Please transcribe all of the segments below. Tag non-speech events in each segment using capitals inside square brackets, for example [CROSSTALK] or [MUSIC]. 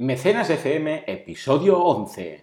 Mecenas FM, episodio 11.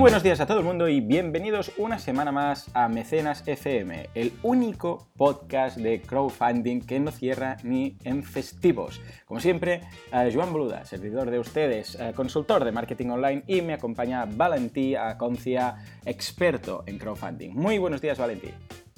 Buenos días a todo el mundo y bienvenidos una semana más a Mecenas FM, el único podcast de crowdfunding que no cierra ni en festivos. Como siempre, eh, Joan Boluda, servidor de ustedes, eh, consultor de marketing online y me acompaña Valentí Aconcia, experto en crowdfunding. Muy buenos días, Valentí.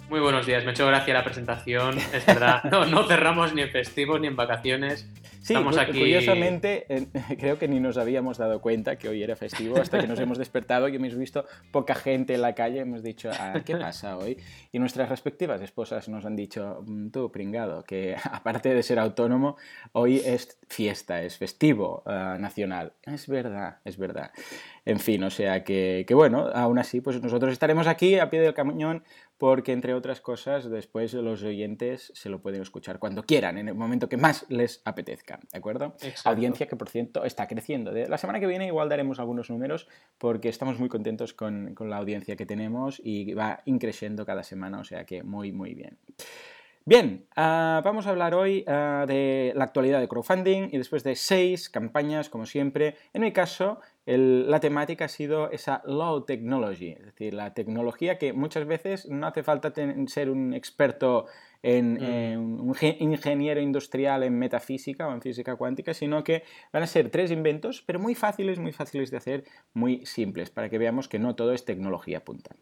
Muy buenos días, me ha hecho gracia la presentación, es verdad. [LAUGHS] No, no cerramos ni en festivos ni en vacaciones. Sí, Estamos aquí. curiosamente, eh, [LAUGHS] creo que ni nos habíamos dado cuenta que hoy era festivo hasta que nos hemos despertado y hemos visto poca gente en la calle. Hemos dicho, "Ah, ¿qué pasa hoy? Y nuestras respectivas esposas nos han dicho, "Mm, tú, pringado, que [LAUGHS] aparte de ser autónomo, hoy es fiesta, es festivo eh, nacional. Es verdad, es verdad. En fin, o sea que, que bueno, aún así, pues nosotros estaremos aquí a pie del cañón porque, entre otras cosas, después los oyentes se lo pueden escuchar cuando quieran, en el momento que más les apetezca, ¿de acuerdo? Exacto. Audiencia que, por cierto, está creciendo. La semana que viene igual daremos algunos números porque estamos muy contentos con, con la audiencia que tenemos y va increciendo cada semana, o sea que muy, muy bien. Bien, ah, vamos a hablar hoy ah, de la actualidad de crowdfunding y después de seis campañas, como siempre. En mi caso, el- la temática ha sido esa low technology, es decir, la tecnología que muchas veces no hace falta ten- ser un experto en, Mm. un ge- ingeniero industrial en metafísica o en física cuántica, sino que van a ser tres inventos, pero muy fáciles, muy fáciles de hacer, muy simples, para que veamos que no todo es tecnología punta.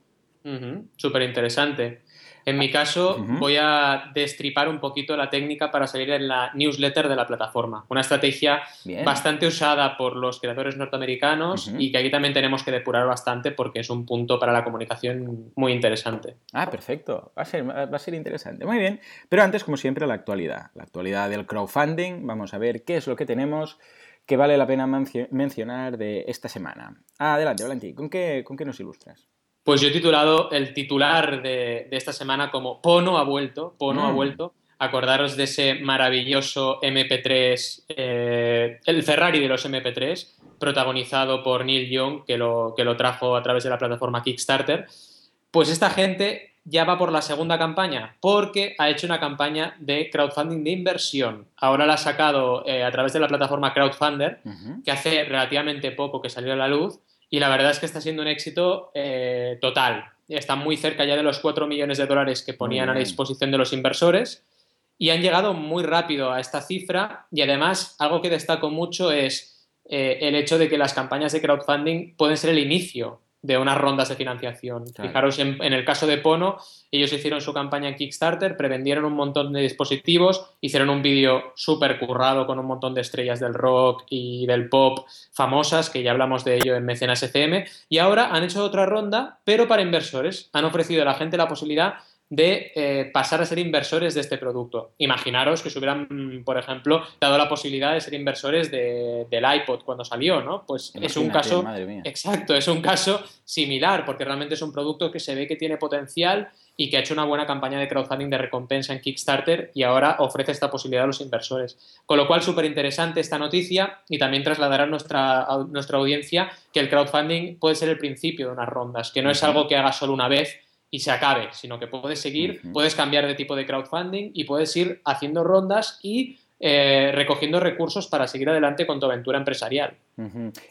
Súper interesante. En mi caso, voy a destripar un poquito la técnica para salir en la newsletter de la plataforma. Una estrategia Bien. bastante usada por los creadores norteamericanos y que aquí también tenemos que depurar bastante porque es un punto para la comunicación muy interesante. Ah, perfecto. Va a, ser, va a ser interesante. Muy bien. Pero antes, como siempre, la actualidad. La actualidad del crowdfunding. Vamos a ver qué es lo que tenemos que vale la pena mencio- mencionar de esta semana. Adelante, Valentín. ¿Con qué, ¿Con qué nos ilustras? Pues yo he titulado el titular de, de esta semana como Pono ha vuelto, Pono ha Mm. vuelto. Acordaros de ese maravilloso MP3, eh, el Ferrari de los MP3, protagonizado por Neil Young, que lo, que lo trajo a través de la plataforma Kickstarter. Pues esta gente ya va por la segunda campaña, porque ha hecho una campaña de crowdfunding de inversión. Ahora la ha sacado eh, a través de la plataforma Crowdfunder, que hace relativamente poco que salió a la luz y la verdad es que está siendo un éxito eh, total. Está muy cerca ya de los 4 millones de dólares que ponían a la disposición de los inversores. Y han llegado muy rápido a esta cifra. Y además algo que destaco mucho es eh, el hecho de que las campañas de crowdfunding pueden ser el inicio de unas rondas de financiación. Claro. Fijaros en, en el caso de Pono, ellos hicieron su campaña en Kickstarter, prevendieron un montón de dispositivos, hicieron un vídeo súper currado con un montón de estrellas del rock y del pop famosas, que ya hablamos de ello en Mecenas FM, y ahora han hecho otra ronda, pero para inversores. Han ofrecido a la gente la posibilidad de eh, pasar a ser inversores de este producto. Imaginaros que se hubieran, por ejemplo, dado la posibilidad de ser inversores de- del iPod cuando salió, ¿no? Pues es un caso Madre mía. Exacto, es un caso similar, porque realmente es un producto que se ve que tiene potencial y que ha hecho una buena campaña de crowdfunding de recompensa en Kickstarter y ahora ofrece esta posibilidad a los inversores. Con lo cual, súper interesante esta noticia y también trasladar a nuestra, a nuestra audiencia que el crowdfunding puede ser el principio de unas rondas, que no es algo que hagas solo una vez y se acabe, sino que puedes seguir, puedes cambiar de tipo de crowdfunding y puedes ir haciendo rondas y eh, recogiendo recursos para seguir adelante con tu aventura empresarial.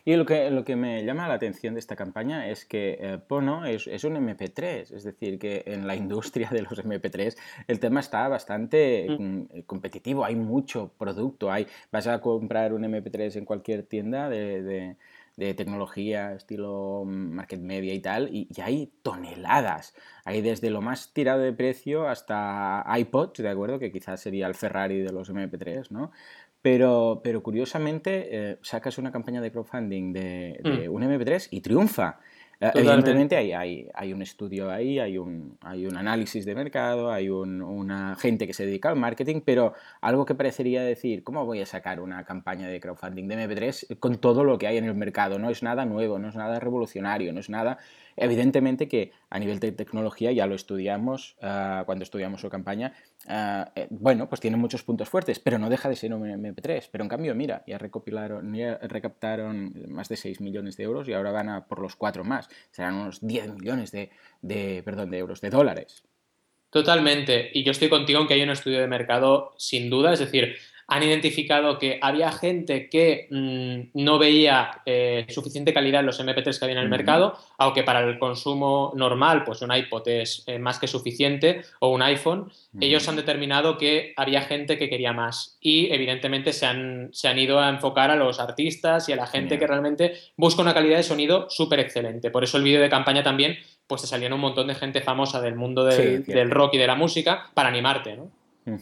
Y lo que, lo que me llama la atención de esta campaña es que eh, Pono es, es un MP3, es decir, que en la industria de los MP3 el tema está bastante Mm. mm, competitivo, hay mucho producto, hay, vas a comprar un MP3 en cualquier tienda de, de- de tecnología, estilo market media y tal, y, y hay toneladas. Hay desde lo más tirado de precio hasta iPods, ¿de acuerdo? Que quizás sería el Ferrari de los MP3, ¿no? Pero, pero curiosamente eh, sacas una campaña de crowdfunding de, de Mm. un MP3 y triunfa. Eh, evidentemente hay, hay, hay, un estudio ahí, hay un, hay un análisis de mercado, hay un, una gente que se dedica al marketing, pero algo que parecería decir, ¿cómo voy a sacar una campaña de crowdfunding de MP3 con todo lo que hay en el mercado? No es nada nuevo, no es nada revolucionario, no es nada... Evidentemente que a nivel de tecnología ya lo estudiamos uh, cuando estudiamos su campaña, uh, eh, bueno, pues tiene muchos puntos fuertes, pero no deja de ser un MP3. Pero en cambio, mira, ya recopilaron, ya recaptaron más de 6 millones de euros y ahora van a por los 4 más serán unos 10 millones de, de, perdón, de euros, de dólares. Totalmente. Y yo estoy contigo en que hay un estudio de mercado sin duda. Es decir, han identificado que había gente que mmm, no veía eh, suficiente calidad en los MP3 que había en el uh -huh. mercado, aunque para el consumo normal, pues un iPod es eh, más que suficiente, o un iPhone, uh -huh. ellos han determinado que había gente que quería más. Y evidentemente se han, se han ido a enfocar a los artistas y a la gente que realmente busca una calidad de sonido súper excelente. Por eso el vídeo de campaña también, pues te salían un montón de gente famosa del mundo del, sí, del rock y de la música para animarte, ¿no?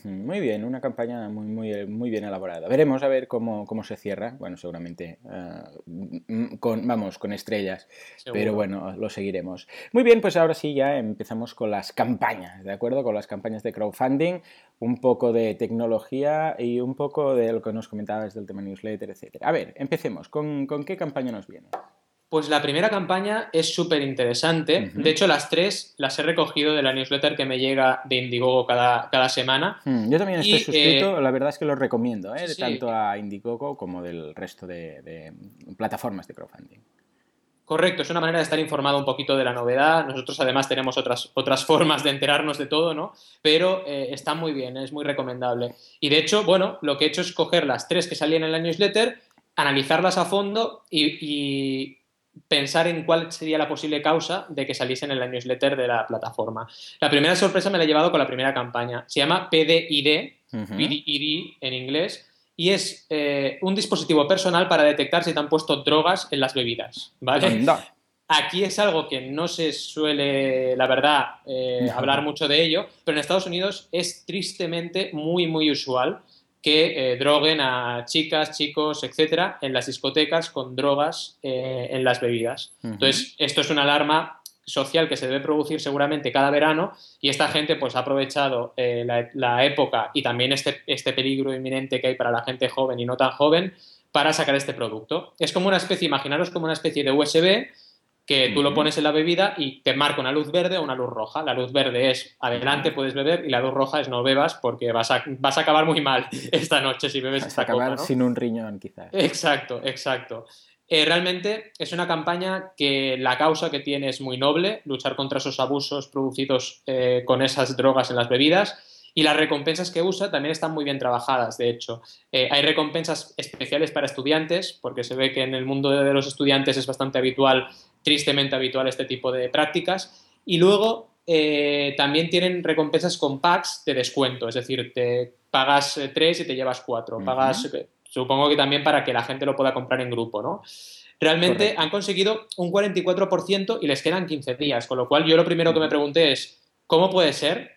Muy bien, una campaña muy, muy, muy bien elaborada. Veremos a ver cómo, cómo se cierra. Bueno, seguramente uh, con, vamos, con estrellas, Seguro. pero bueno, lo seguiremos. Muy bien, pues ahora sí ya empezamos con las campañas, ¿de acuerdo? Con las campañas de crowdfunding, un poco de tecnología y un poco de lo que nos comentabas del tema newsletter, etc. A ver, empecemos. ¿Con, con qué campaña nos viene? Pues la primera campaña es súper interesante. Uh -huh. De hecho, las tres las he recogido de la newsletter que me llega de Indiegogo cada, cada semana. Mm, yo también estoy y, suscrito, eh, la verdad es que lo recomiendo, ¿eh? sí. tanto a Indiegogo como del resto de, de, plataformas de crowdfunding. Correcto, es una manera de estar informado un poquito de la novedad. Nosotros además tenemos otras, otras formas de enterarnos de todo, ¿no? Pero eh, está muy bien, es muy recomendable. Y de hecho, bueno, lo que he hecho es coger las tres que salían en la newsletter, analizarlas a fondo y, y pensar en cuál sería la posible causa de que saliesen en la newsletter de la plataforma. La primera sorpresa me la he llevado con la primera campaña. Se llama PDID, uh -huh. PDID en inglés, y es eh, un dispositivo personal para detectar si te han puesto drogas en las bebidas. ¿vale? Aquí es algo que no se suele, la verdad, eh, no. hablar mucho de ello, pero en Estados Unidos es tristemente muy, muy usual que eh, droguen a chicas, chicos, etcétera, en las discotecas con drogas eh, en las bebidas. Uh -huh. Entonces, esto es una alarma social que se debe producir seguramente cada verano y esta gente pues ha aprovechado eh, la, la, época y también este, este peligro inminente que hay para la gente joven y no tan joven para sacar este producto. Es como una especie, imaginaros como una especie de USB que tú lo pones en la bebida y te marca una luz verde o una luz roja. La luz verde es adelante, puedes beber, y la luz roja es no bebas porque vas a, vas a acabar muy mal [LAUGHS] esta noche si bebes vas esta a acabar copa, ¿no? sin un riñón, quizás. Exacto, exacto. Eh, realmente es una campaña que la causa que tiene es muy noble, luchar contra esos abusos producidos eh, con esas drogas en las bebidas. Y las recompensas que usa también están muy bien trabajadas, de hecho. Eh, hay recompensas especiales para estudiantes, porque se ve que en el mundo de los estudiantes es bastante habitual tristemente habitual este tipo de prácticas. Y luego eh, también tienen recompensas con packs de descuento, es decir, te pagas eh, tres y te llevas cuatro. Uh -huh. Pagas, eh, supongo que también para que la gente lo pueda comprar en grupo, ¿no? Realmente Correcto. han conseguido un 44% y les quedan 15 días, con lo cual yo lo primero que me pregunté es, ¿cómo puede ser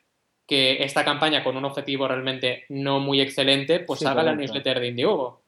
que esta campaña con un objetivo realmente no muy excelente, pues sí, haga la newsletter de Indiegogo?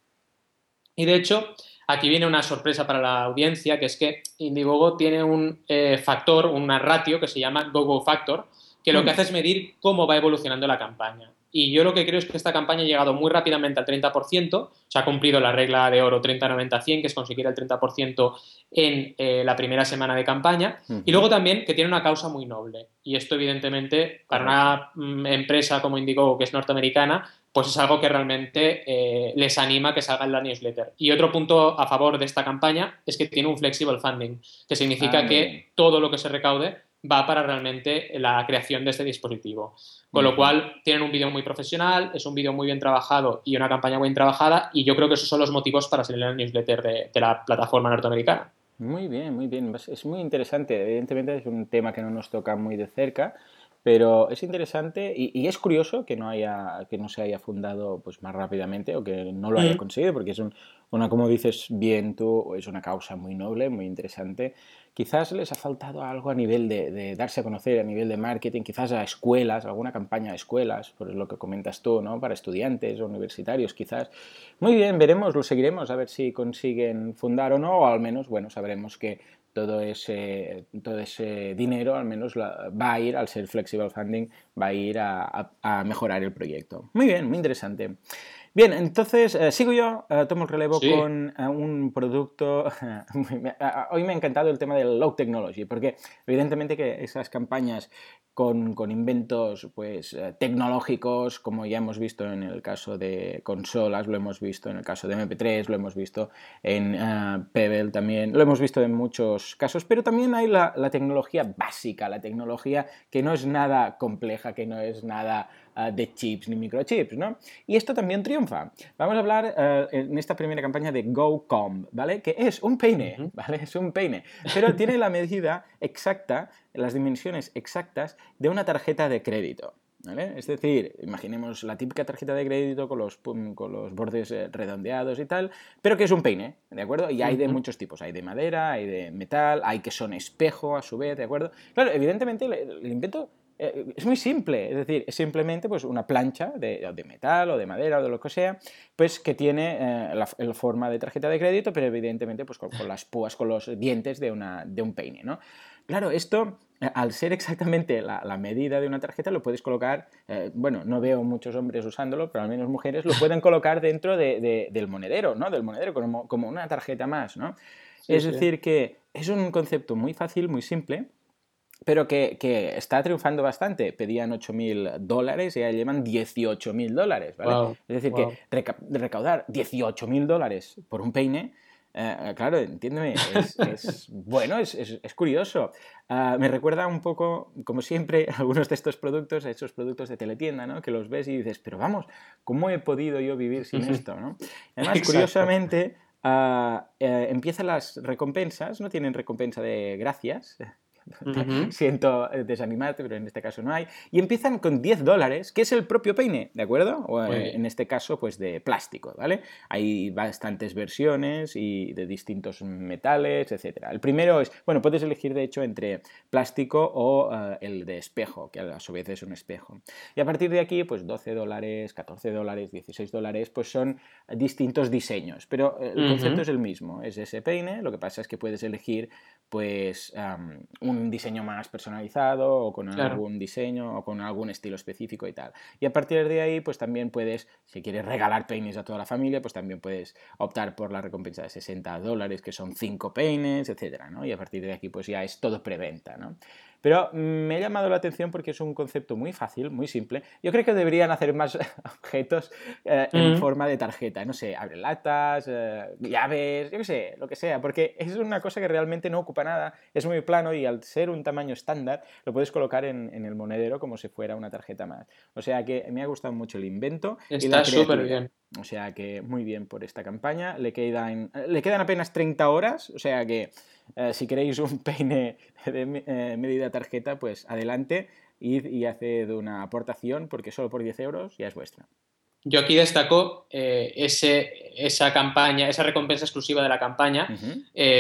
Y de hecho, Aquí viene una sorpresa para la audiencia, que es que Indiegogo tiene un eh, factor, una ratio que se llama GoGo Factor, que lo que mm. hace es medir cómo va evolucionando la campaña. Y yo lo que creo es que esta campaña ha llegado muy rápidamente al 30%, se ha cumplido la regla de oro 30-90-100, que es conseguir el 30% en eh, la primera semana de campaña. Uh -huh. Y luego también que tiene una causa muy noble. Y esto, evidentemente, para una mm, empresa como Indiegogo, que es norteamericana, pues es algo que realmente eh, les anima a que salga en la newsletter. Y otro punto a favor de esta campaña es que tiene un flexible funding, que significa ah, que todo lo que se recaude va para realmente la creación de este dispositivo. Con lo cual, tienen un vídeo muy profesional, es un vídeo muy bien trabajado y una campaña muy bien trabajada, y yo creo que esos son los motivos para salir en la newsletter de, de la plataforma norteamericana. Muy bien, muy bien. Es muy interesante. Evidentemente es un tema que no nos toca muy de cerca, pero es interesante y, y, es curioso que no, haya, que no se haya fundado pues, más rápidamente o que no lo haya conseguido, porque es un, una, como dices bien tú, es una causa muy noble, muy interesante. Quizás les ha faltado algo a nivel de, de, darse a conocer, a nivel de marketing, quizás a escuelas, alguna campaña a escuelas, por lo que comentas tú, ¿no? Para estudiantes o universitarios, quizás. Muy bien, veremos, lo seguiremos, a ver si consiguen fundar o no, o al menos, bueno, sabremos que todo ese, todo ese dinero, al menos va a ir, al ser flexible funding, va a ir a mejorar el proyecto. Muy bien, muy interesante. Bien, entonces eh, sigo yo, eh, tomo el relevo con eh, un producto. [LAUGHS] hoy me ha encantado el tema del low technology, porque evidentemente que esas campañas con, inventos pues, tecnológicos, como ya hemos visto en el caso de consolas, lo hemos visto en el caso de MP3, lo hemos visto en Pebble también, lo hemos visto en muchos casos, pero también hay la, la tecnología básica, la tecnología que no es nada compleja, que no es nada Ah, de chips ni microchips, ¿no? Y esto también triunfa. Vamos a hablar eh, en esta primera campaña de GoCom, ¿vale? Que es un peine, ¿vale? Es un peine, pero tiene la medida exacta, las dimensiones exactas de una tarjeta de crédito. ¿Vale? Es decir, imaginemos la típica tarjeta de crédito con los, con los bordes eh, redondeados y tal, pero que es un peine, ¿de acuerdo? Y hay de muchos tipos, hay de madera, hay de metal, hay que son espejo a su vez, ¿de acuerdo? Claro, evidentemente el invento eh, es muy simple, es decir, es simplemente pues, una plancha de, metal o de madera o de lo que sea, pues que tiene eh, la, forma de tarjeta de crédito, pero evidentemente pues, con, las púas, con los dientes de, una, de un peine. ¿no? Claro, esto, eh, al ser exactamente la, medida de una tarjeta, lo puedes colocar, bueno, no veo muchos hombres usándolo, pero al menos mujeres lo pueden colocar dentro del monedero, ¿no? Del monedero, como, como una tarjeta más, ¿no? es decir, que es un concepto muy fácil, muy simple, pero que, está triunfando bastante. Pedían 8.000 dólares y ya llevan 18.000 dólares, ¿vale? es decir, que recaudar 18.000 dólares por un peine, eh, claro, entiéndeme, es, [LAUGHS] bueno, es, curioso. Ah, me recuerda un poco, como siempre, [LAUGHS] algunos de estos productos, esos productos de teletienda, ¿no? Que los ves y dices, pero vamos, ¿cómo he podido yo vivir sin esto, ¿no? [LAUGHS] Además, curiosamente, eh, empiezan las recompensas, no tienen recompensa de gracias, [LAUGHS] Siento eh, desanimarte, pero en este caso no hay. Y empiezan con 10 dólares, que es el propio peine, ¿de acuerdo? O eh, en este caso, pues de plástico, ¿vale? Hay bastantes versiones y de distintos metales, etcétera. El primero es, bueno, puedes elegir de hecho entre plástico o eh, el de espejo, que a su vez es un espejo. Y a partir de aquí, pues 12 dólares, 14 dólares, 16 dólares, pues son distintos diseños, pero el concepto es el mismo, es ese peine, lo que pasa es que puedes elegir pues un diseño más personalizado o con algún diseño o con algún estilo específico y tal. Y a partir de ahí, pues también puedes, si quieres regalar peines a toda la familia, pues también puedes optar por la recompensa de 60 dólares, que son 5 peines, etcétera, ¿no? Y a partir de aquí, pues ya es todo preventa, ¿no? Pero me ha llamado la atención porque es un concepto muy fácil, muy simple. Yo creo que deberían hacer más [LAUGHS] objetos eh, en forma de tarjeta. No sé, abre latas, eh, llaves, yo qué sé, lo que sea. Porque es una cosa que realmente no ocupa nada, es muy plano y al ser un tamaño estándar lo puedes colocar en, el monedero como si fuera una tarjeta más. O sea que me ha gustado mucho el invento. Está súper bien. O sea que muy bien por esta campaña. Le quedan, le quedan apenas 30 horas, o sea que eh, si queréis un [LAUGHS] peine de eh, medida tarjeta, pues adelante, id y haced una aportación porque solo por 10 euros ya es vuestra. Yo aquí destaco eh, ese, esa campaña, esa recompensa exclusiva de la campaña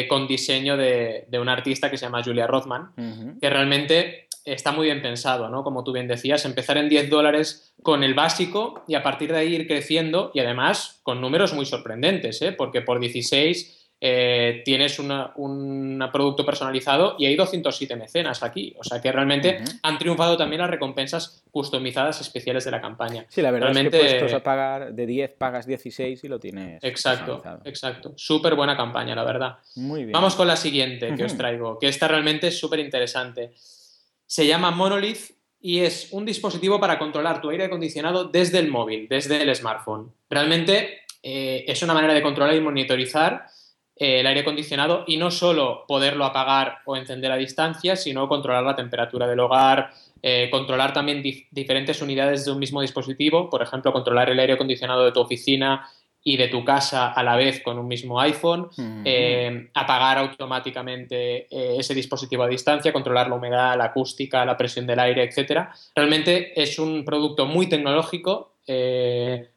con diseño de, un artista que se llama Julia Rothman, que realmente está muy bien pensado, ¿no? Como tú bien decías, empezar en 10 dólares con el básico y a partir de ahí ir creciendo y además con números muy sorprendentes, ¿eh? Porque por 16 eh, tienes un producto personalizado y hay 207 mecenas aquí. O sea que realmente han triunfado también las recompensas customizadas especiales de la campaña. Sí, la verdad realmente... es que puestos a pagar de 10 pagas 16 y lo tienes. Exacto, exacto. Súper buena campaña, la verdad. Muy bien. Vamos con la siguiente que os traigo, que esta realmente es súper interesante. Se llama Monolith y es un dispositivo para controlar tu aire acondicionado desde el móvil, desde el smartphone. Realmente eh, es una manera de controlar y monitorizar eh, el aire acondicionado y no solo poderlo apagar o encender a distancia, sino controlar la temperatura del hogar, eh, controlar también diferentes unidades de un mismo dispositivo, por ejemplo, controlar el aire acondicionado de tu oficina y de tu casa a la vez con un mismo iPhone, eh, apagar automáticamente ese dispositivo a distancia, controlar la humedad, la acústica, la presión del aire, etc. Realmente es un producto muy tecnológico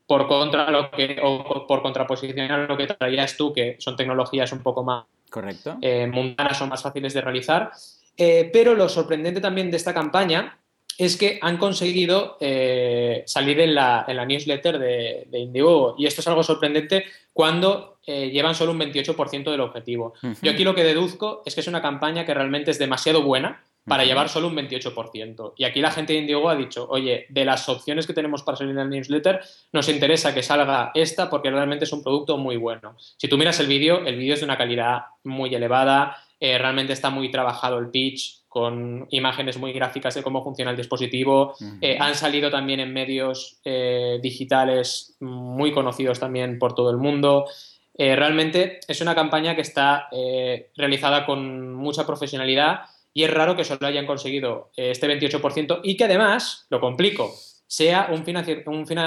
por contra lo que, o por contraposición a lo que traías tú, que son tecnologías un poco más Correcto. Eh, mundanas, son más fáciles de realizar. Eh, pero lo sorprendente también de esta campaña es que han conseguido eh, salir en la, newsletter de, de, Indiegogo. Y esto es algo sorprendente cuando eh, llevan solo un 28% del objetivo. Yo aquí lo que deduzco es que es una campaña que realmente es demasiado buena para llevar solo un 28%. Y aquí la gente de Indiegogo ha dicho, oye, de las opciones que tenemos para salir en el newsletter, nos interesa que salga esta porque realmente es un producto muy bueno. Si tú miras el vídeo, el vídeo es de una calidad muy elevada, eh, realmente está muy trabajado el pitch, con imágenes muy gráficas de cómo funciona el dispositivo. Eh, han salido también en medios eh, digitales muy conocidos también por todo el mundo. realmente es una campaña que está realizada con mucha profesionalidad y es raro que solo hayan conseguido este 28% y que además, lo complico, sea un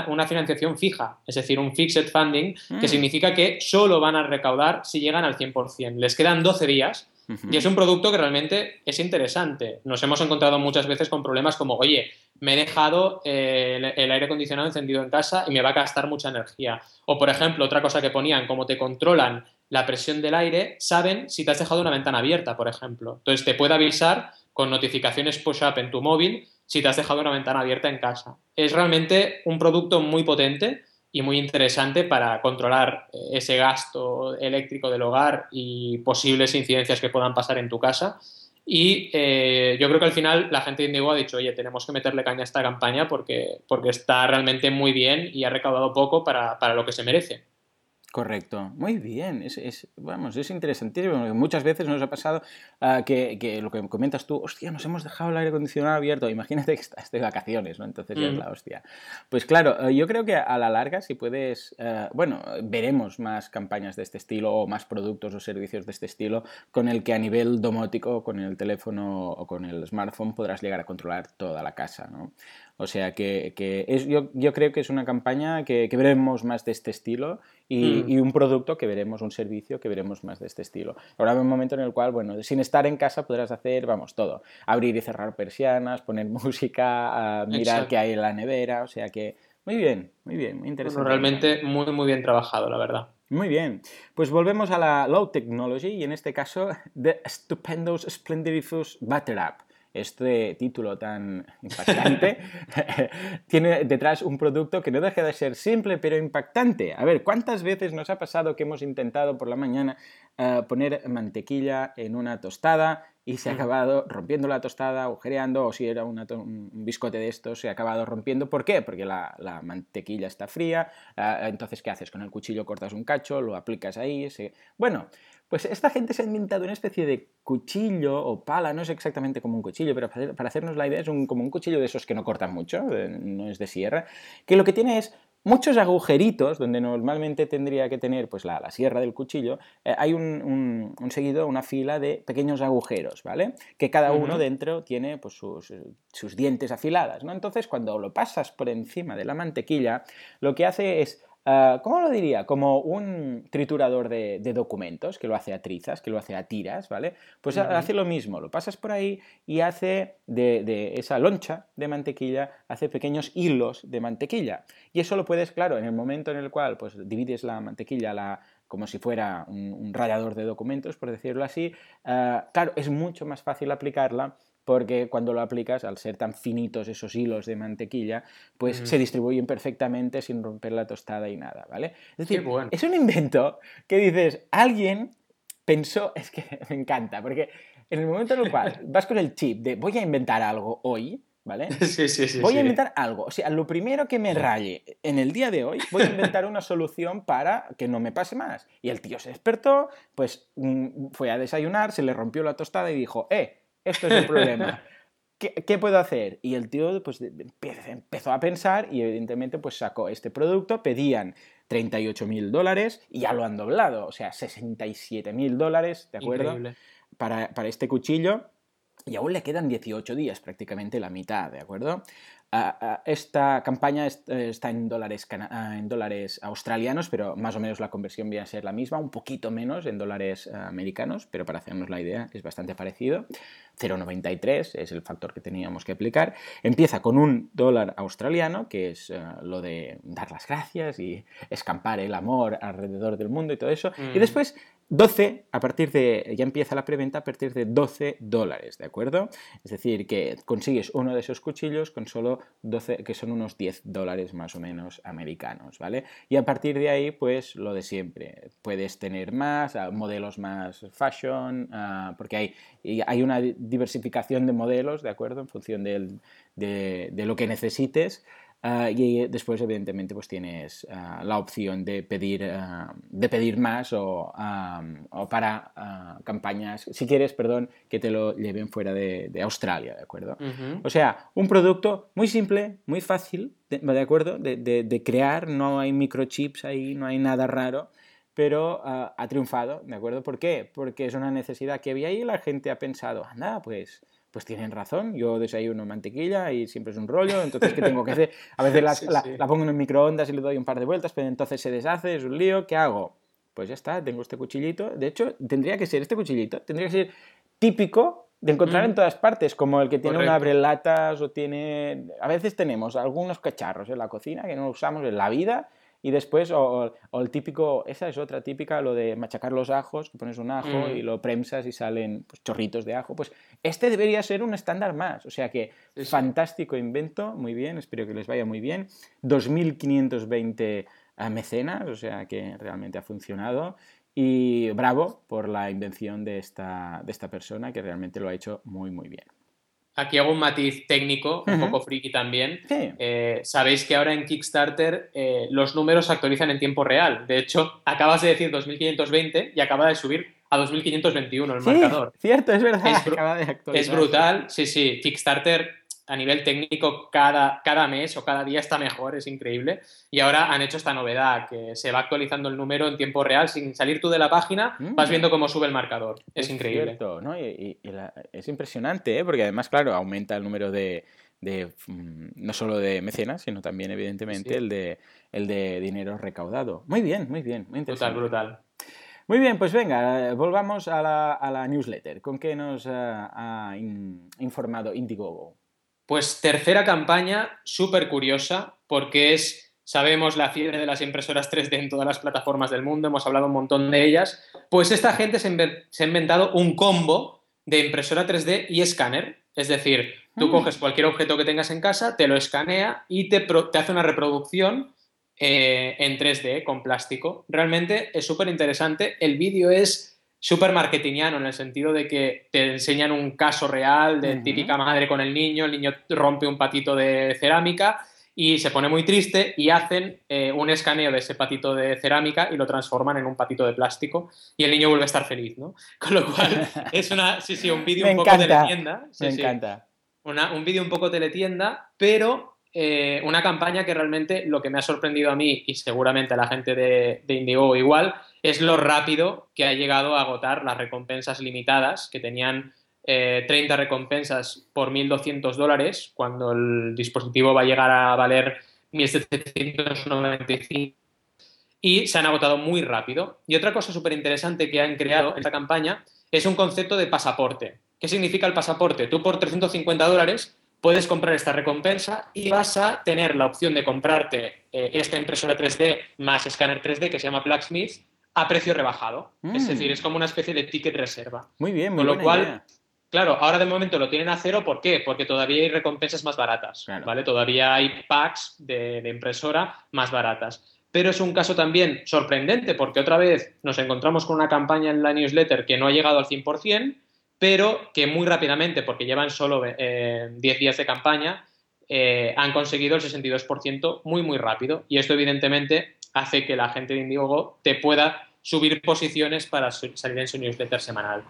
una financiación fija, es decir, un fixed funding, que mm. significa que solo van a recaudar si llegan al 100%. Les quedan 12 días y es un producto que realmente es interesante. Nos hemos encontrado muchas veces con problemas como, oye, me he dejado eh, el, aire acondicionado encendido en casa y me va a gastar mucha energía. O, por ejemplo, otra cosa que ponían, como te controlan la presión del aire, saben si te has dejado una ventana abierta, por ejemplo. Entonces te puede avisar con notificaciones push-up en tu móvil si te has dejado una ventana abierta en casa. Es realmente un producto muy potente y muy interesante para controlar eh, ese gasto eléctrico del hogar y posibles incidencias que puedan pasar en tu casa. Y eh, yo creo que al final la gente de Indigo ha dicho, oye, tenemos que meterle caña a esta campaña porque, porque está realmente muy bien y ha recaudado poco para, para lo que se merece. Correcto, muy bien, es, es, vamos, es interesantísimo. Muchas veces nos ha pasado ah, que, que, lo que comentas tú, hostia, nos hemos dejado el aire acondicionado abierto, imagínate que estás de vacaciones, ¿no? Entonces ya es la hostia. Pues claro, eh, yo creo que a la larga, si puedes, eh, bueno, veremos más campañas de este estilo o más productos o servicios de este estilo con el que a nivel domótico, con el teléfono o con el smartphone podrás llegar a controlar toda la casa, ¿no? O sea que, es, yo, creo que es una campaña que, veremos más de este estilo mm. y, un producto que veremos, un servicio que veremos más de este estilo. Ahora hay un momento en el cual, bueno, sin estar en casa podrás hacer, vamos, todo. Abrir y cerrar persianas, poner [LAUGHS] música, mirar qué hay en la nevera, o sea que muy bien, muy bien, muy interesante. realmente muy, muy bien trabajado, la verdad. Muy bien, pues volvemos a la low technology y en este caso [LAUGHS] The Stupendous Splendidifus Butter App este título tan impactante [LAUGHS] tiene detrás un producto que no deja de ser simple pero impactante. A ver, ¿cuántas veces nos ha pasado que hemos intentado por la mañana eh, poner mantequilla en una tostada y se ha acabado rompiendo la tostada, agujereando, o si era un biscote de estos, se ha acabado rompiendo. ¿Por qué? Porque la, mantequilla está fría, entonces ¿qué haces? Con el cuchillo cortas un cacho, lo aplicas ahí, se... bueno, pues esta gente se ha inventado una especie de cuchillo o pala, no es exactamente como un cuchillo, pero para hacernos la idea es como un cuchillo de esos que no cortan mucho, no es de sierra, que lo que tiene es muchos agujeritos, donde normalmente tendría que tener pues, la, sierra del cuchillo, eh, hay un, seguido, una fila de pequeños agujeros, ¿vale? Que cada uno dentro tiene pues, sus, sus dientes afiladas, ¿no? Entonces, cuando lo pasas por encima de la mantequilla, lo que hace es Ah, ¿Cómo lo diría? Como un triturador de, documentos, que lo hace a trizas, que lo hace a tiras, ¿vale? Pues hace lo mismo, lo pasas por ahí y hace de, esa loncha de mantequilla, hace pequeños hilos de mantequilla. Y eso lo puedes, claro, en el momento en el cual pues, divides la mantequilla la, como si fuera un, rayador de documentos, por decirlo así, ah, claro, es mucho más fácil aplicarla porque cuando lo aplicas, al ser tan finitos esos hilos de mantequilla, pues se distribuyen perfectamente sin romper la tostada y nada, ¿vale? Es decir, es un invento que dices, alguien pensó, [LAUGHS] es que me encanta, porque en el momento en el cual [LAUGHS] vas con el chip de voy a inventar algo hoy, ¿vale? Sí, sí, sí. Voy a inventar algo. O sea, lo primero que me raye en el día de hoy, voy a inventar una solución para que no me pase más. Y el tío se despertó, pues mm, fue a desayunar, se le rompió la tostada y dijo, eh, esto es el problema. [LAUGHS] ¿Qué, puedo hacer? Y el tío pues, empezó a pensar y evidentemente pues, sacó este producto, pedían 38 mil dólares y ya lo han doblado, o sea, 67 mil dólares, ¿de acuerdo? Para, para, este cuchillo y aún le quedan 18 días, prácticamente la mitad, ¿de acuerdo? Esta campaña eh, está en dólares, en dólares australianos, pero más o menos la conversión viene a ser la misma, un poquito menos en dólares eh, americanos, pero para hacernos la idea es bastante parecido. 0,93 es el factor que teníamos que aplicar. Empieza con un dólar australiano, que es eh, lo de dar las gracias y escampar el amor alrededor del mundo y todo eso. Y mm. después 12, a partir de, ya empieza la preventa a partir de 12 dólares, ¿de acuerdo? Es decir, que consigues uno de esos cuchillos con solo 12, que son unos 10 dólares más o menos americanos, ¿vale? Y a partir de ahí, pues lo de siempre, puedes tener más, ah, modelos más fashion, ah, porque hay, hay una diversificación de modelos, ¿de acuerdo? En función de, de lo que necesites. Ah, y después, evidentemente, pues tienes ah, la opción de pedir, ah, de pedir más o, o para campañas, si quieres, perdón, que te lo lleven fuera de, de Australia, ¿de acuerdo? O sea, un producto muy simple, muy fácil, ¿de, acuerdo? De, de, crear, no hay microchips ahí, no hay nada raro pero ha triunfado, ¿de acuerdo? ¿Por qué? Porque es una necesidad que había y la gente ha pensado, anda, pues pues tienen razón, yo desayuno mantequilla y siempre es un rollo, entonces ¿qué tengo que hacer? A veces [LAUGHS] la, pongo en el microondas y le doy un par de vueltas, pero entonces se deshace, es un lío, ¿qué hago? Pues ya está, tengo este cuchillito, de hecho tendría que ser este cuchillito, tendría que ser típico de encontrar en mm. todas partes, como el que tiene un abrelatas o tiene... A veces tenemos algunos cacharros en la cocina que no usamos en la vida y después, o, el típico, esa es otra típica, lo de machacar los ajos, que pones un ajo mm. y lo premsas y salen pues, chorritos de ajo. Pues este debería ser un estándar más. O sea que, fantástico invento, muy bien, espero que les vaya muy bien. 2.520 mecenas, o sea que realmente ha funcionado. Y bravo por la invención de esta, de esta persona que realmente lo ha hecho muy, muy bien. Aquí hago un matiz técnico, un poco friki también. Eh, sabéis que ahora en Kickstarter eh, los números se actualizan en tiempo real. De hecho, acabas de decir 2520 y acaba de subir a 2521 el marcador. Cierto, es verdad. es brutal. Sí, sí. Kickstarter a nivel técnico cada, cada mes o cada día está mejor, es increíble. Y ahora han hecho esta novedad, que se va actualizando el número en tiempo real, sin salir tú de la página, mm. vas viendo cómo sube el marcador. Es, increíble. ¿no? Y, es impresionante, ¿eh? porque además, claro, aumenta el número de, mm, no solo de mecenas, sino también, evidentemente, El, de, el de dinero recaudado. Muy bien, muy bien, muy interesante. Brutal, brutal. Muy bien, pues venga, volvamos a la, newsletter. ¿Con qué nos ha informado Indiegogo? Pues tercera campaña, súper curiosa, porque es, sabemos, la fiebre de las impresoras 3D en todas las plataformas del mundo, hemos hablado un montón de ellas, pues esta gente se, ha inventado un combo de impresora 3D y escáner. Es decir, tú mm. coges cualquier objeto que tengas en casa, te lo escanea y te, te hace una reproducción eh, en 3D con plástico. Realmente es súper interesante. El vídeo es súper marketingiano en el sentido de que te enseñan un caso real de típica madre con el niño, el niño rompe un patito de cerámica y se pone muy triste y hacen eh, un escaneo de ese patito de cerámica y lo transforman en un patito de plástico y el niño vuelve a estar feliz, ¿no? [LAUGHS] Con lo cual es una, sí, sí, un vídeo un poco teletienda. Me encanta. un vídeo un poco teletienda, pero eh, una campaña que realmente lo que me ha sorprendido a mí y seguramente a la gente de, de Indigo igual es lo rápido que ha llegado a agotar las recompensas limitadas que tenían 30 eh, recompensas por 1.200 dólares cuando el dispositivo va a llegar a valer 1.795 y se han agotado muy rápido. Y otra cosa súper interesante que han creado en esta campaña es un concepto de pasaporte. ¿Qué significa el pasaporte? Tú por 350 dólares puedes comprar esta recompensa y vas a tener la opción de comprarte eh, esta impresora 3D más escáner 3D que se llama Blacksmith a precio rebajado. Es mm. decir, es como una especie de ticket reserva. Muy bien, muy Con lo cual, claro, ahora de momento lo tienen a cero. ¿Por qué? Porque todavía hay recompensas más baratas, ¿vale? Todavía hay packs de, de impresora más baratas pero es un caso también sorprendente porque otra vez nos encontramos con una campaña en la newsletter que no ha llegado al 100%, pero que muy rápidamente, porque llevan solo 10 eh, días de campaña, eh, han conseguido el 62% muy, muy rápido. Y esto, evidentemente, hace que la gente de Indiegogo te pueda subir posiciones para salir en su newsletter semanal.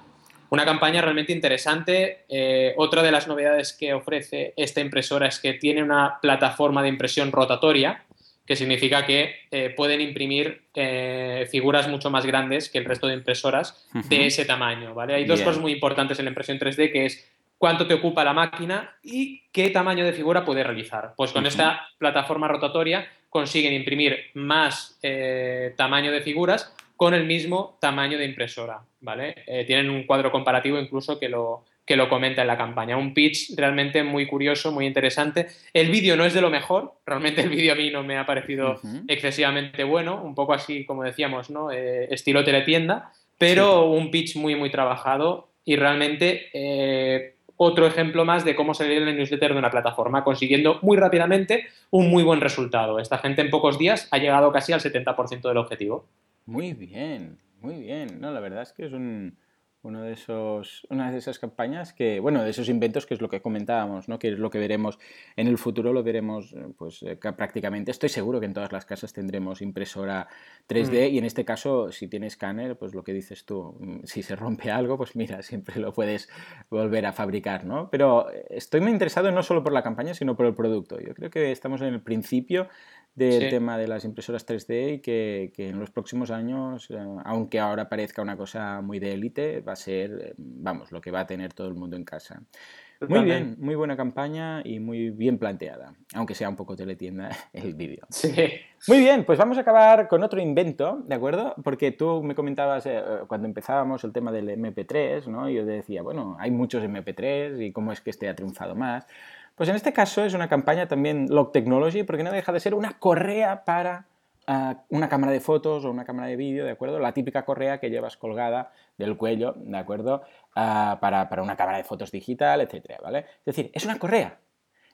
Una campaña realmente interesante. Eh, otra de las novedades que ofrece esta impresora es que tiene una plataforma de impresión rotatoria, que significa que eh, pueden imprimir eh, figuras mucho más grandes que el resto de impresoras de ese tamaño, ¿vale? Hay dos cosas muy importantes en la impresión 3D, que es cuánto te ocupa la máquina y qué tamaño de figura puede realizar. Pues con esta plataforma rotatoria consiguen imprimir más eh, tamaño de figuras con el mismo tamaño de impresora, ¿vale? tienen un cuadro comparativo incluso que lo, que lo comenta en la campaña. Un pitch realmente muy curioso, muy interesante. El vídeo no es de lo mejor, realmente el vídeo a mí no me ha parecido excesivamente bueno, un poco así, como decíamos, ¿no? Eh, estilo teletienda, pero un pitch muy, muy trabajado y realmente eh, otro ejemplo más de cómo salir en el newsletter de una plataforma, consiguiendo muy rápidamente un muy buen resultado. Esta gente en pocos días ha llegado casi al 70% del objetivo. Muy bien, muy bien. No, la verdad es que es un, uno de esos, una de esas campañas que, bueno, de esos inventos que es lo que comentábamos, ¿no? que es lo que veremos en el futuro, lo veremos eh, pues eh, prácticamente, estoy seguro que en todas las casas tendremos impresora 3D mm. y en este caso, si tienes escáner, pues lo que dices tú, mm, si se rompe algo, pues mira, [LAUGHS] siempre lo puedes volver a fabricar, ¿no? Pero eh, estoy muy interesado no solo por la campaña, sino por el producto. Yo creo que estamos en el principio del tema de las impresoras 3D y que, en los próximos años, eh, aunque ahora parezca una cosa muy de élite, va a ser, eh, vamos, lo que va a tener todo el mundo en casa. Muy bien, muy buena campaña y muy bien planteada, aunque sea un poco teletienda [LAUGHS] el vídeo. Sí. Muy bien, pues vamos a acabar con otro invento, ¿de acuerdo? Porque tú me comentabas eh, cuando empezábamos el tema del MP3, ¿no? Y yo decía, bueno, hay muchos MP3 y cómo es que este ha triunfado más. Pues en este caso es una campaña también Log Technology, porque no deja de ser una correa para ah, una cámara de fotos o una cámara de vídeo, ¿de acuerdo? La típica correa que llevas colgada del cuello, ¿de acuerdo? Ah, para, una cámara de fotos digital, etcétera, ¿vale? Es decir, es una correa.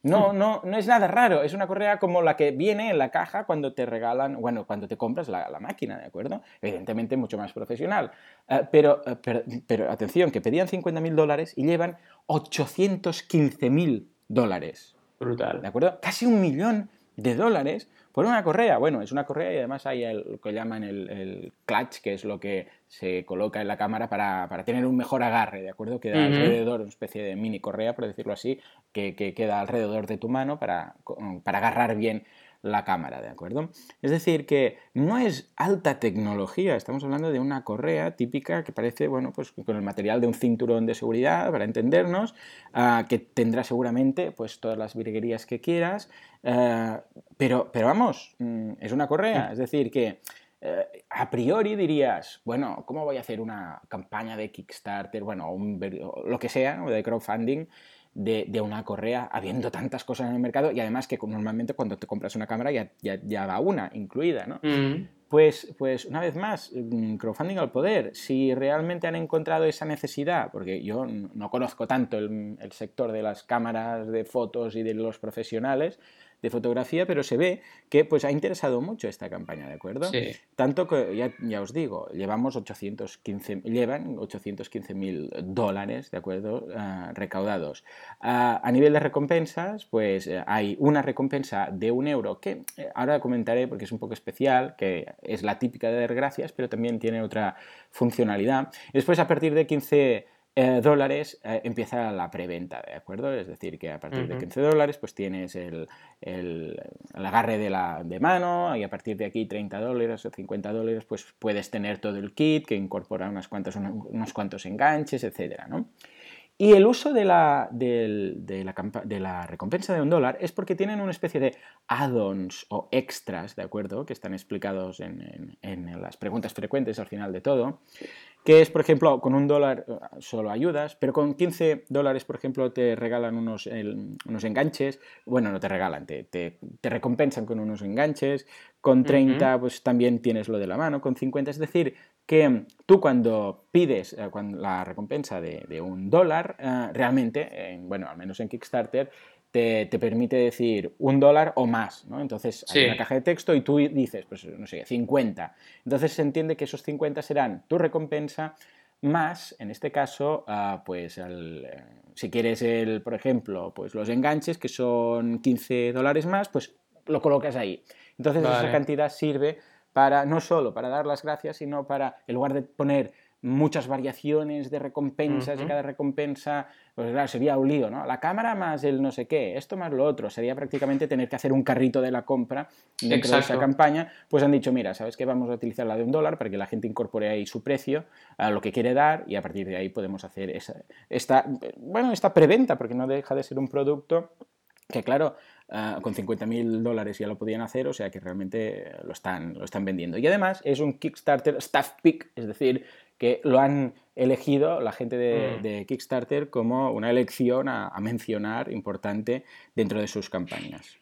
No, hmm. no, no es nada raro, es una correa como la que viene en la caja cuando te regalan, bueno, cuando te compras la, máquina, ¿de acuerdo? Evidentemente mucho más profesional. Ah, pero, pero, pero, atención, que pedían 50.000 dólares y llevan 815.000 dólares. Brutal. ¿De acuerdo? Casi un millón de dólares por una correa. Bueno, es una correa y además hay lo que llaman el, clutch, que es lo que se coloca en la cámara para, tener un mejor agarre, ¿de acuerdo? Queda alrededor, una especie de mini correa, por decirlo así, que, que, queda alrededor de tu mano para, para agarrar bien la cámara, ¿de acuerdo? Es decir, que no es alta tecnología, estamos hablando de una correa típica que parece, bueno, pues con el material de un cinturón de seguridad, para entendernos, ah, que tendrá seguramente pues todas las virguerías que quieras, ah, pero, pero vamos, mm, es una correa, es decir, que eh, a priori dirías, bueno, ¿cómo voy a hacer una campaña de Kickstarter, bueno, un, lo que sea, o de crowdfunding? De, una correa, habiendo tantas cosas en el mercado y además que normalmente cuando te compras una cámara ya, ya, va una incluida, ¿no? Mm. Pues, pues una vez más, mm, crowdfunding al poder, si realmente han encontrado esa necesidad, porque yo no conozco tanto el, el sector de las cámaras de fotos y de los profesionales, de fotografía, pero se ve que pues ha interesado mucho esta campaña, ¿de acuerdo? Sí. Tanto que, ya, ya, os digo, llevamos 815, llevan 815 mil dólares, ¿de acuerdo? Ah, recaudados. Ah, a nivel de recompensas, pues eh, hay una recompensa de un euro que eh, ahora comentaré porque es un poco especial, que es la típica de dar gracias, pero también tiene otra funcionalidad. después, a partir de 15 eh, dólares eh, empieza la preventa, ¿de acuerdo? Es decir, que a partir de 15 dólares pues tienes el, el, agarre de, la, de mano y a partir de aquí 30 dólares o 50 dólares pues puedes tener todo el kit que incorpora unas cuantas, unos cuantos enganches, etcétera, ¿no? Y el uso de la, de, la, de la, recompensa de un dólar es porque tienen una especie de add-ons o extras, ¿de acuerdo? Que están explicados en, en, en, las preguntas frecuentes al final de todo que es, por ejemplo, con un dólar eh, solo ayudas, pero con 15 dólares, por ejemplo, te regalan unos, unos enganches, bueno, no te regalan, te, te, recompensan con unos enganches, con 30 pues también tienes lo de la mano, con 50, es decir, que tú cuando pides eh, cuando la recompensa de, de un dólar, eh, realmente, bueno, al menos en Kickstarter, te, permite decir un dólar o más, ¿no? Entonces hay una caja de texto y tú dices, pues no sé, 50. Entonces se entiende que esos 50 serán tu recompensa más, en este caso, ah, pues eh, si quieres, el, por ejemplo, pues los enganches, que son 15 dólares más, pues lo colocas ahí. Entonces esa cantidad sirve para, no solo para dar las gracias, sino para, en lugar de poner muchas variaciones de recompensas y cada recompensa, pues claro, sería un lío, ¿no? La cámara más el no sé qué, esto más lo otro, sería prácticamente tener que hacer un carrito de la compra dentro de esa campaña, pues han dicho, mira, ¿sabes qué? Vamos a utilizar la de un dólar para que la gente incorpore ahí su precio, a lo que quiere dar y a partir de ahí podemos hacer esa, esta, bueno, esta preventa, porque no deja de ser un producto que claro, uh, con 50.000 dólares ya lo podían hacer, o sea que realmente lo están, lo están vendiendo. Y además es un Kickstarter staff pick, es decir, que lo han elegido la gente de, mm. Kickstarter como una elección a, mencionar importante dentro de sus campañas.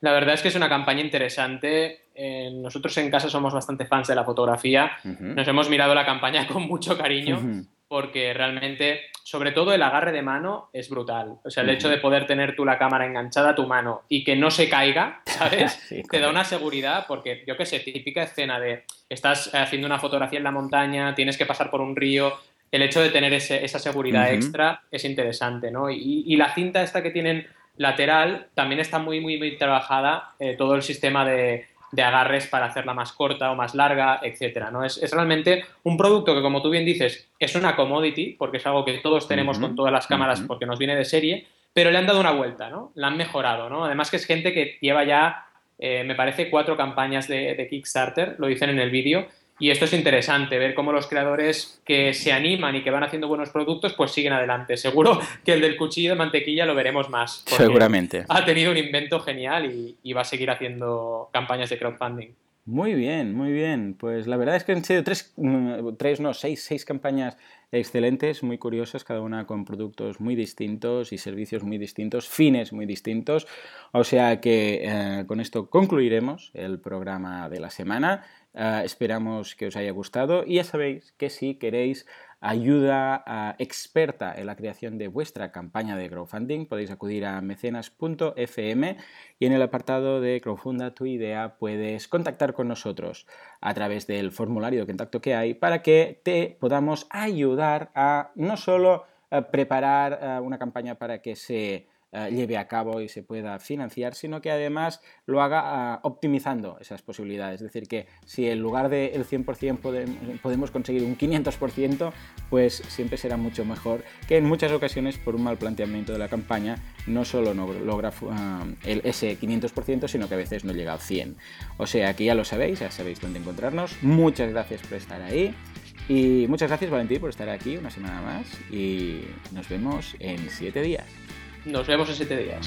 La verdad es que es una campaña interesante. Eh, nosotros en casa somos bastante fans de la fotografía. Nos hemos mirado la campaña [LAUGHS] con mucho cariño porque realmente, sobre todo el agarre de mano es brutal. O sea, el hecho de poder tener tú la cámara enganchada a tu mano y que no se caiga, [LAUGHS] ¿sabes? Te da una seguridad porque, yo qué sé, típica escena de estás haciendo una fotografía en la montaña, tienes que pasar por un río, el hecho de tener esa seguridad extra es interesante, ¿no? Y, la cinta esta que tienen lateral también está muy, muy, muy trabajada, eh, todo el sistema de, agarres para hacerla más corta o más larga, etcétera, ¿no? Es, realmente un producto que, como tú bien dices, es una commodity, porque es algo que todos tenemos con todas las cámaras porque nos viene de serie, pero le han dado una vuelta, ¿no? La han mejorado, ¿no? Además que es gente que lleva ya, eh, me parece, cuatro campañas de, de Kickstarter, lo dicen en el vídeo, y esto es interesante, ver cómo los creadores que se animan y que van haciendo buenos productos, pues siguen adelante. Seguro que el del cuchillo de mantequilla lo veremos más. Seguramente. Ha tenido un invento genial y, va a seguir haciendo campañas de crowdfunding. Muy bien, muy bien. Pues la verdad es que han sido tres, mm, tres no, seis, seis campañas excelentes, muy curiosas, cada una con productos muy distintos y servicios muy distintos, fines muy distintos. O sea que eh, con esto concluiremos el programa de la semana. Ah, esperamos que os haya gustado y ya sabéis que si queréis ayuda ah, experta en la creación de vuestra campaña de crowdfunding podéis acudir a mecenas.fm y en el apartado de crowdfunda tu idea puedes contactar con nosotros a través del formulario de contacto que hay para que te podamos ayudar a no solo ah, preparar una campaña para que se eh, lleve a cabo y se pueda financiar, sino que además lo haga ah, optimizando esas posibilidades. Es decir, que si en lugar del 100% podemos conseguir un 500%, pues siempre será mucho mejor que en muchas ocasiones por un mal planteamiento de la campaña no solo no logra ah, el, ese 500%, sino que a veces no llega al 100%. O sea que ya lo sabéis, ya sabéis dónde encontrarnos. Muchas gracias por estar ahí. Y muchas gracias Valentín por estar aquí una semana más y nos vemos en siete días. Nos vemos en siete días.